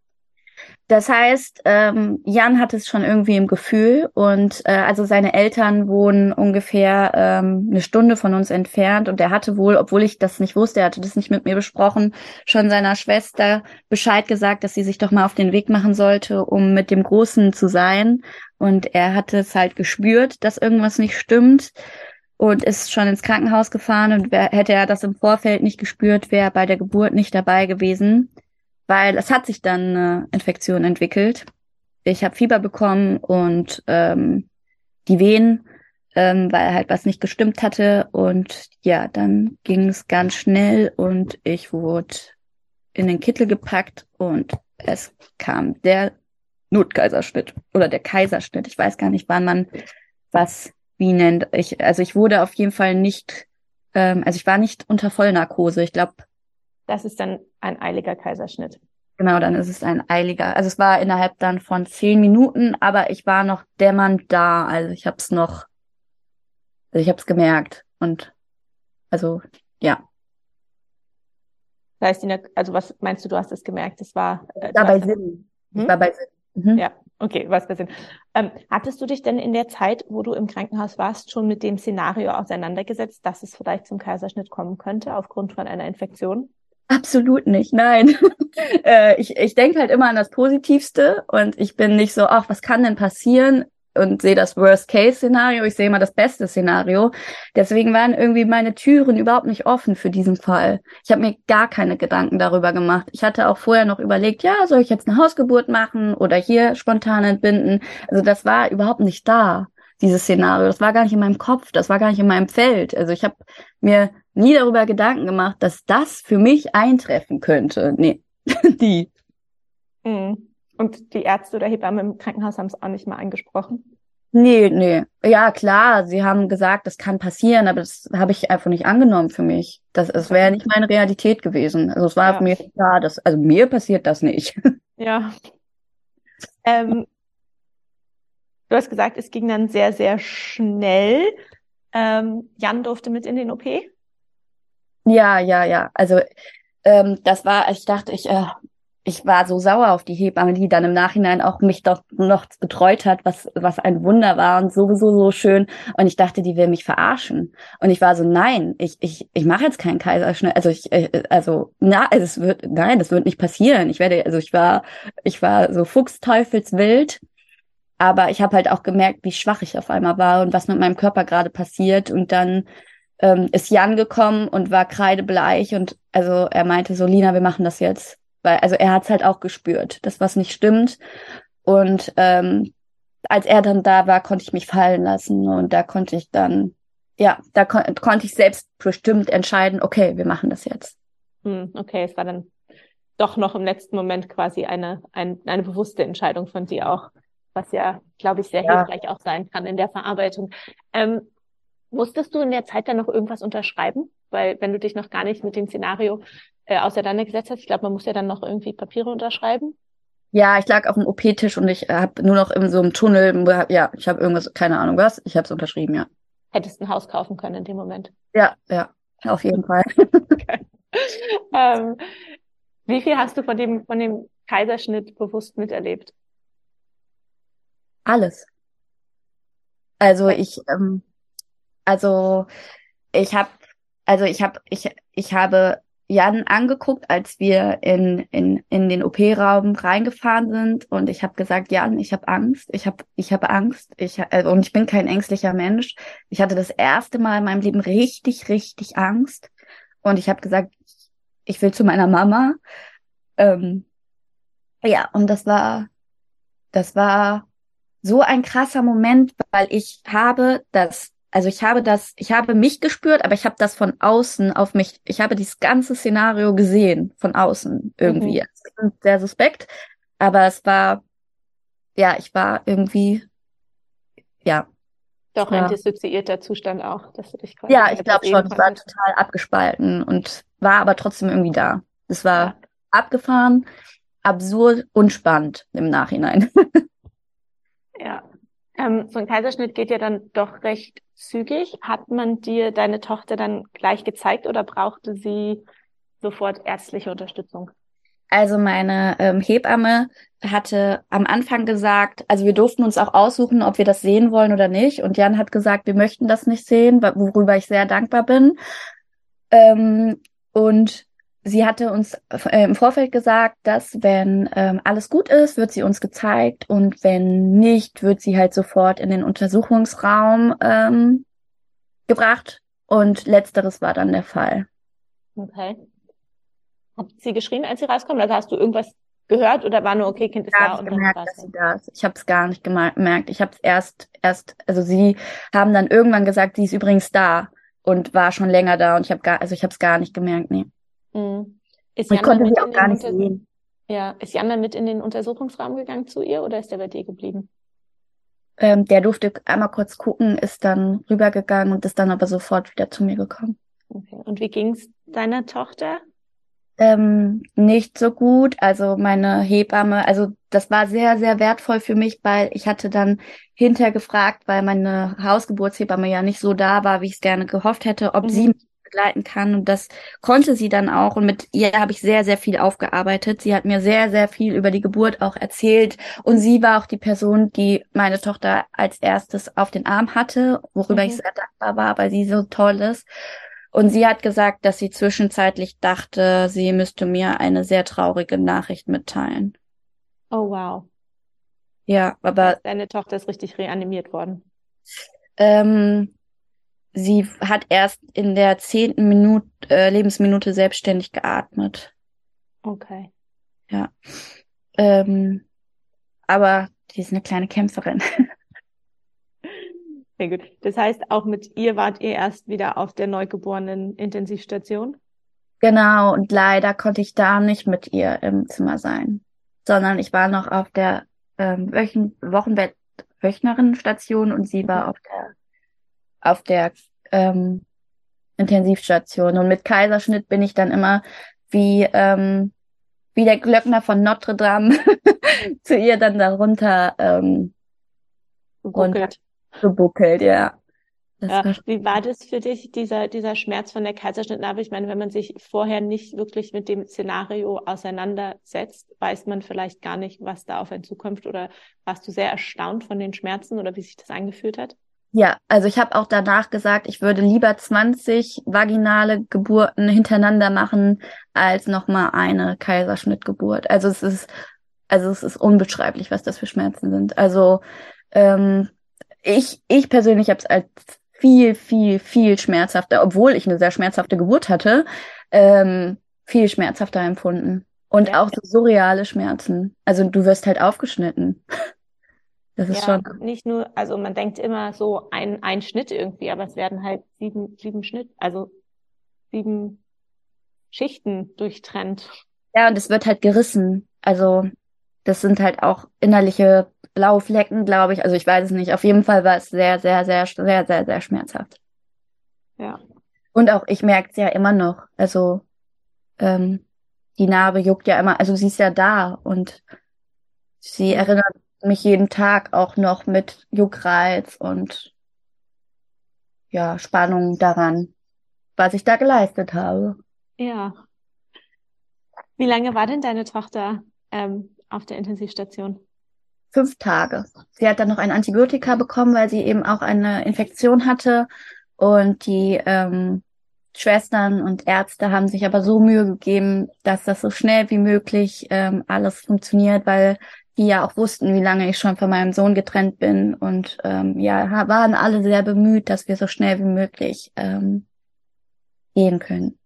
Das heißt, ähm, Jan hat es schon irgendwie im Gefühl und äh, also seine Eltern wohnen ungefähr ähm, eine Stunde von uns entfernt und er hatte wohl, obwohl ich das nicht wusste, er hatte das nicht mit mir besprochen, schon seiner Schwester Bescheid gesagt, dass sie sich doch mal auf den Weg machen sollte, um mit dem Großen zu sein. Und er hatte es halt gespürt, dass irgendwas nicht stimmt und ist schon ins Krankenhaus gefahren und wär, hätte er das im Vorfeld nicht gespürt, wäre bei der Geburt nicht dabei gewesen weil es hat sich dann eine Infektion entwickelt. Ich habe Fieber bekommen und ähm, die Wehen, ähm, weil halt was nicht gestimmt hatte. Und ja, dann ging es ganz schnell und ich wurde in den Kittel gepackt und es kam der Notkaiserschnitt oder der Kaiserschnitt. Ich weiß gar nicht, wann man was wie nennt. Ich, also ich wurde auf jeden Fall nicht, ähm, also ich war nicht unter Vollnarkose. Ich glaube, Das ist dann ein eiliger Kaiserschnitt. Genau, dann ist es ein eiliger. Also es war innerhalb dann von zehn Minuten, aber ich war noch dämmernd da. Also ich habe es noch, also ich habe es gemerkt und also ja. Das heißt, also was meinst du, du hast es gemerkt? Das war, äh, war bei Sinn. Hm? Ich war bei Sinn. Mhm. Ja, okay, was bei Sinn. Ähm, hattest du dich denn in der Zeit, wo du im Krankenhaus warst, schon mit dem Szenario auseinandergesetzt, dass es vielleicht zum Kaiserschnitt kommen könnte aufgrund von einer Infektion? Absolut nicht, nein. äh, ich ich denke halt immer an das Positivste und ich bin nicht so, ach, was kann denn passieren? Und sehe das Worst-Case-Szenario, ich sehe immer das beste Szenario. Deswegen waren irgendwie meine Türen überhaupt nicht offen für diesen Fall. Ich habe mir gar keine Gedanken darüber gemacht. Ich hatte auch vorher noch überlegt, ja, soll ich jetzt eine Hausgeburt machen oder hier spontan entbinden? Also das war überhaupt nicht da dieses Szenario. Das war gar nicht in meinem Kopf, das war gar nicht in meinem Feld. Also ich habe mir nie darüber Gedanken gemacht, dass das für mich eintreffen könnte. Nee, die. Mhm. Und die Ärzte oder Hebammen im Krankenhaus haben es auch nicht mal angesprochen? Nee, nee. Ja, klar, sie haben gesagt, das kann passieren, aber das habe ich einfach nicht angenommen für mich. Das, das wäre nicht meine Realität gewesen. Also es war ja. mir klar, dass, also mir passiert das nicht. Ja. Ähm, Du hast gesagt, es ging dann sehr, sehr schnell. Ähm, Jan durfte mit in den OP? Ja, ja, ja. Also ähm, das war, ich dachte, ich, äh, ich war so sauer auf die Hebamme, die dann im Nachhinein auch mich doch noch betreut hat, was, was ein Wunder war und sowieso so schön. Und ich dachte, die will mich verarschen. Und ich war so, nein, ich, ich, ich mache jetzt keinen Kaiserschnitt. Also ich, äh, also, na, es wird, nein, das wird nicht passieren. Ich werde, also ich war, ich war so fuchsteufelswild aber ich habe halt auch gemerkt, wie schwach ich auf einmal war und was mit meinem Körper gerade passiert. Und dann ähm, ist Jan gekommen und war kreidebleich und also er meinte so, Lina, wir machen das jetzt. Weil, also er hat's halt auch gespürt, dass was nicht stimmt. Und ähm, als er dann da war, konnte ich mich fallen lassen und da konnte ich dann, ja, da kon konnte ich selbstbestimmt entscheiden, okay, wir machen das jetzt. Hm, okay, es war dann doch noch im letzten Moment quasi eine, ein, eine bewusste Entscheidung von dir auch was ja, glaube ich, sehr ja. hilfreich auch sein kann in der Verarbeitung. Ähm, musstest du in der Zeit dann noch irgendwas unterschreiben? Weil wenn du dich noch gar nicht mit dem Szenario äh, auseinandergesetzt hast, ich glaube, man muss ja dann noch irgendwie Papiere unterschreiben. Ja, ich lag auf dem OP-Tisch und ich habe nur noch in so einem Tunnel, ja, ich habe irgendwas, keine Ahnung was, ich habe es unterschrieben, ja. Hättest ein Haus kaufen können in dem Moment. Ja, ja, auf jeden Fall. okay. ähm, wie viel hast du von dem, von dem Kaiserschnitt bewusst miterlebt? Alles. Also ich, ähm, also ich habe, also ich habe, ich, ich habe Jan angeguckt, als wir in, in, in den OP-Raum reingefahren sind und ich habe gesagt, Jan, ich habe Angst, ich habe ich hab Angst, ich also, und ich bin kein ängstlicher Mensch. Ich hatte das erste Mal in meinem Leben richtig, richtig Angst und ich habe gesagt, ich will zu meiner Mama. Ähm, ja, und das war, das war so ein krasser Moment, weil ich habe das, also ich habe das, ich habe mich gespürt, aber ich habe das von außen auf mich, ich habe dieses ganze Szenario gesehen von außen irgendwie. Mhm. Sehr suspekt, aber es war, ja, ich war irgendwie, ja. Doch ein dissoziierter Zustand auch, dass du dich quasi Ja, ich glaube schon, ich war total abgespalten und war aber trotzdem irgendwie da. Es war ja. abgefahren, absurd und spannend im Nachhinein. Ja. Ähm, so ein Kaiserschnitt geht ja dann doch recht zügig. Hat man dir deine Tochter dann gleich gezeigt oder brauchte sie sofort ärztliche Unterstützung? Also meine ähm, Hebamme hatte am Anfang gesagt, also wir durften uns auch aussuchen, ob wir das sehen wollen oder nicht. Und Jan hat gesagt, wir möchten das nicht sehen, worüber ich sehr dankbar bin. Ähm, und sie hatte uns äh, im Vorfeld gesagt, dass wenn ähm, alles gut ist, wird sie uns gezeigt und wenn nicht, wird sie halt sofort in den Untersuchungsraum ähm, gebracht. Und letzteres war dann der Fall. Okay. Hat sie geschrien, als sie rauskommt? Also hast du irgendwas gehört oder war nur okay, Kind ist da und gemerkt, dann dass sie da ist. Ich habe es gar nicht gemerkt. Ich habe es erst erst also sie haben dann irgendwann gesagt, sie ist übrigens da und war schon länger da und ich habe gar also ich habe es gar nicht gemerkt, nee. Mhm. Ist ich konnte sie auch gar nicht sehen. Ja, ist Jan dann mit in den Untersuchungsraum gegangen zu ihr oder ist er bei dir geblieben? Ähm, der durfte einmal kurz gucken, ist dann rübergegangen und ist dann aber sofort wieder zu mir gekommen. Okay. Und wie ging's deiner Tochter? Ähm, nicht so gut. Also meine Hebamme, also das war sehr, sehr wertvoll für mich, weil ich hatte dann hinterher gefragt, weil meine Hausgeburtshebamme ja nicht so da war, wie ich es gerne gehofft hätte, ob mhm. sie mich begleiten kann. Und das konnte sie dann auch. Und mit ihr habe ich sehr, sehr viel aufgearbeitet. Sie hat mir sehr, sehr viel über die Geburt auch erzählt. Und sie war auch die Person, die meine Tochter als erstes auf den Arm hatte, worüber mhm. ich sehr dankbar war, weil sie so toll ist. Und sie hat gesagt, dass sie zwischenzeitlich dachte, sie müsste mir eine sehr traurige Nachricht mitteilen. Oh wow. Ja, aber. Deine Tochter ist richtig reanimiert worden. Ähm, sie hat erst in der zehnten Minute, äh, Lebensminute selbstständig geatmet. Okay. Ja. Ähm, aber sie ist eine kleine Kämpferin. Sehr gut. Das heißt, auch mit ihr wart ihr erst wieder auf der neugeborenen Intensivstation? Genau, und leider konnte ich da nicht mit ihr im Zimmer sein, sondern ich war noch auf der ähm, Wöchen Wochenbett Wöchnerinnenstation und sie war mhm. auf der auf der ähm, Intensivstation. Und mit Kaiserschnitt bin ich dann immer wie ähm, wie der Glöckner von Notre Dame zu ihr dann darunter ähm, runter gebuckelt, ja. ja. Wie war das für dich, dieser, dieser Schmerz von der Kaiserschnittnarbe? Ich meine, wenn man sich vorher nicht wirklich mit dem Szenario auseinandersetzt, weiß man vielleicht gar nicht, was da auf einen zukommt. Oder warst du sehr erstaunt von den Schmerzen oder wie sich das angefühlt hat? Ja, also ich habe auch danach gesagt, ich würde lieber 20 vaginale Geburten hintereinander machen, als nochmal eine Kaiserschnittgeburt. Also es ist, also es ist unbeschreiblich, was das für Schmerzen sind. Also ähm, ich, ich persönlich habe es als viel, viel, viel schmerzhafter, obwohl ich eine sehr schmerzhafte Geburt hatte, ähm, viel schmerzhafter empfunden. Und ja. auch so surreale Schmerzen. Also du wirst halt aufgeschnitten. Das ist ja, schon. Nicht nur, also man denkt immer so ein, ein Schnitt irgendwie, aber es werden halt sieben, sieben Schnitt, also sieben Schichten durchtrennt. Ja, und es wird halt gerissen. Also das sind halt auch innerliche blaue Flecken, glaube ich. Also ich weiß es nicht. Auf jeden Fall war es sehr, sehr, sehr, sehr, sehr, sehr schmerzhaft. Ja. Und auch ich merke es ja immer noch. Also ähm, die Narbe juckt ja immer. Also sie ist ja da und sie erinnert mich jeden Tag auch noch mit Juckreiz und ja Spannung daran, was ich da geleistet habe. Ja. Wie lange war denn deine Tochter ähm, auf der Intensivstation? fünf Tage. Sie hat dann noch ein Antibiotika bekommen, weil sie eben auch eine Infektion hatte. Und die ähm, Schwestern und Ärzte haben sich aber so Mühe gegeben, dass das so schnell wie möglich ähm, alles funktioniert, weil die ja auch wussten, wie lange ich schon von meinem Sohn getrennt bin. Und ähm, ja, waren alle sehr bemüht, dass wir so schnell wie möglich ähm, gehen können.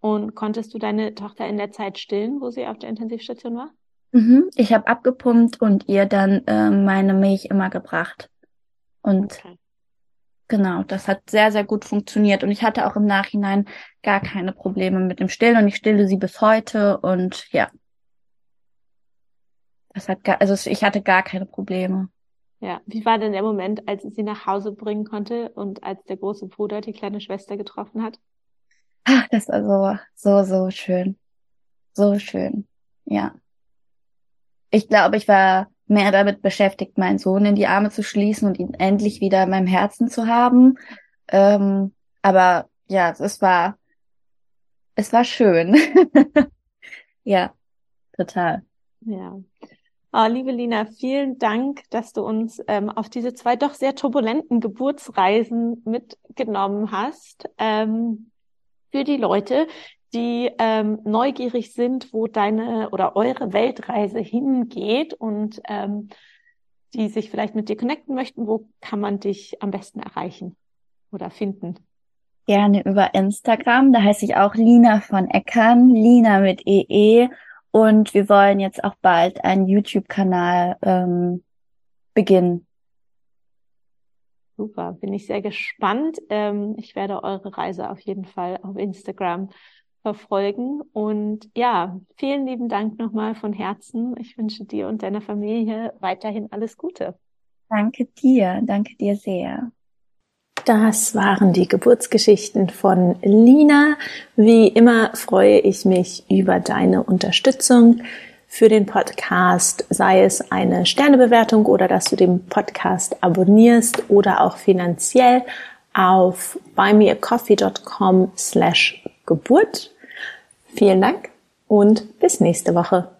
Und konntest du deine Tochter in der Zeit stillen, wo sie auf der Intensivstation war? Mhm, ich habe abgepumpt und ihr dann äh, meine Milch immer gebracht. Und okay. genau, das hat sehr, sehr gut funktioniert. Und ich hatte auch im Nachhinein gar keine Probleme mit dem Stillen und ich stille sie bis heute und ja. Das hat gar, also ich hatte gar keine Probleme. Ja, wie war denn der Moment, als sie nach Hause bringen konnte und als der große Bruder die kleine Schwester getroffen hat? Ach, das war so, so, so schön. So schön. Ja ich glaube, ich war mehr damit beschäftigt, meinen Sohn in die Arme zu schließen und ihn endlich wieder in meinem Herzen zu haben. Ähm, aber ja, es war, es war schön. ja, total. Ja. Oh, liebe Lina, vielen Dank, dass du uns ähm, auf diese zwei doch sehr turbulenten Geburtsreisen mitgenommen hast. Ähm, für die Leute, die ähm, neugierig sind, wo deine oder eure Weltreise hingeht und ähm, die sich vielleicht mit dir connecten möchten, wo kann man dich am besten erreichen oder finden? Gerne über Instagram, da heiße ich auch Lina von Eckern, Lina mit EE. Und wir wollen jetzt auch bald einen YouTube-Kanal ähm, beginnen. Super, bin ich sehr gespannt. Ähm, ich werde eure Reise auf jeden Fall auf Instagram verfolgen. Und ja, vielen lieben Dank nochmal von Herzen. Ich wünsche dir und deiner Familie weiterhin alles Gute. Danke dir, danke dir sehr. Das waren die Geburtsgeschichten von Lina. Wie immer freue ich mich über deine Unterstützung für den Podcast, sei es eine Sternebewertung oder dass du den Podcast abonnierst oder auch finanziell auf buymeacoffee.com slash Geburt. Vielen Dank und bis nächste Woche.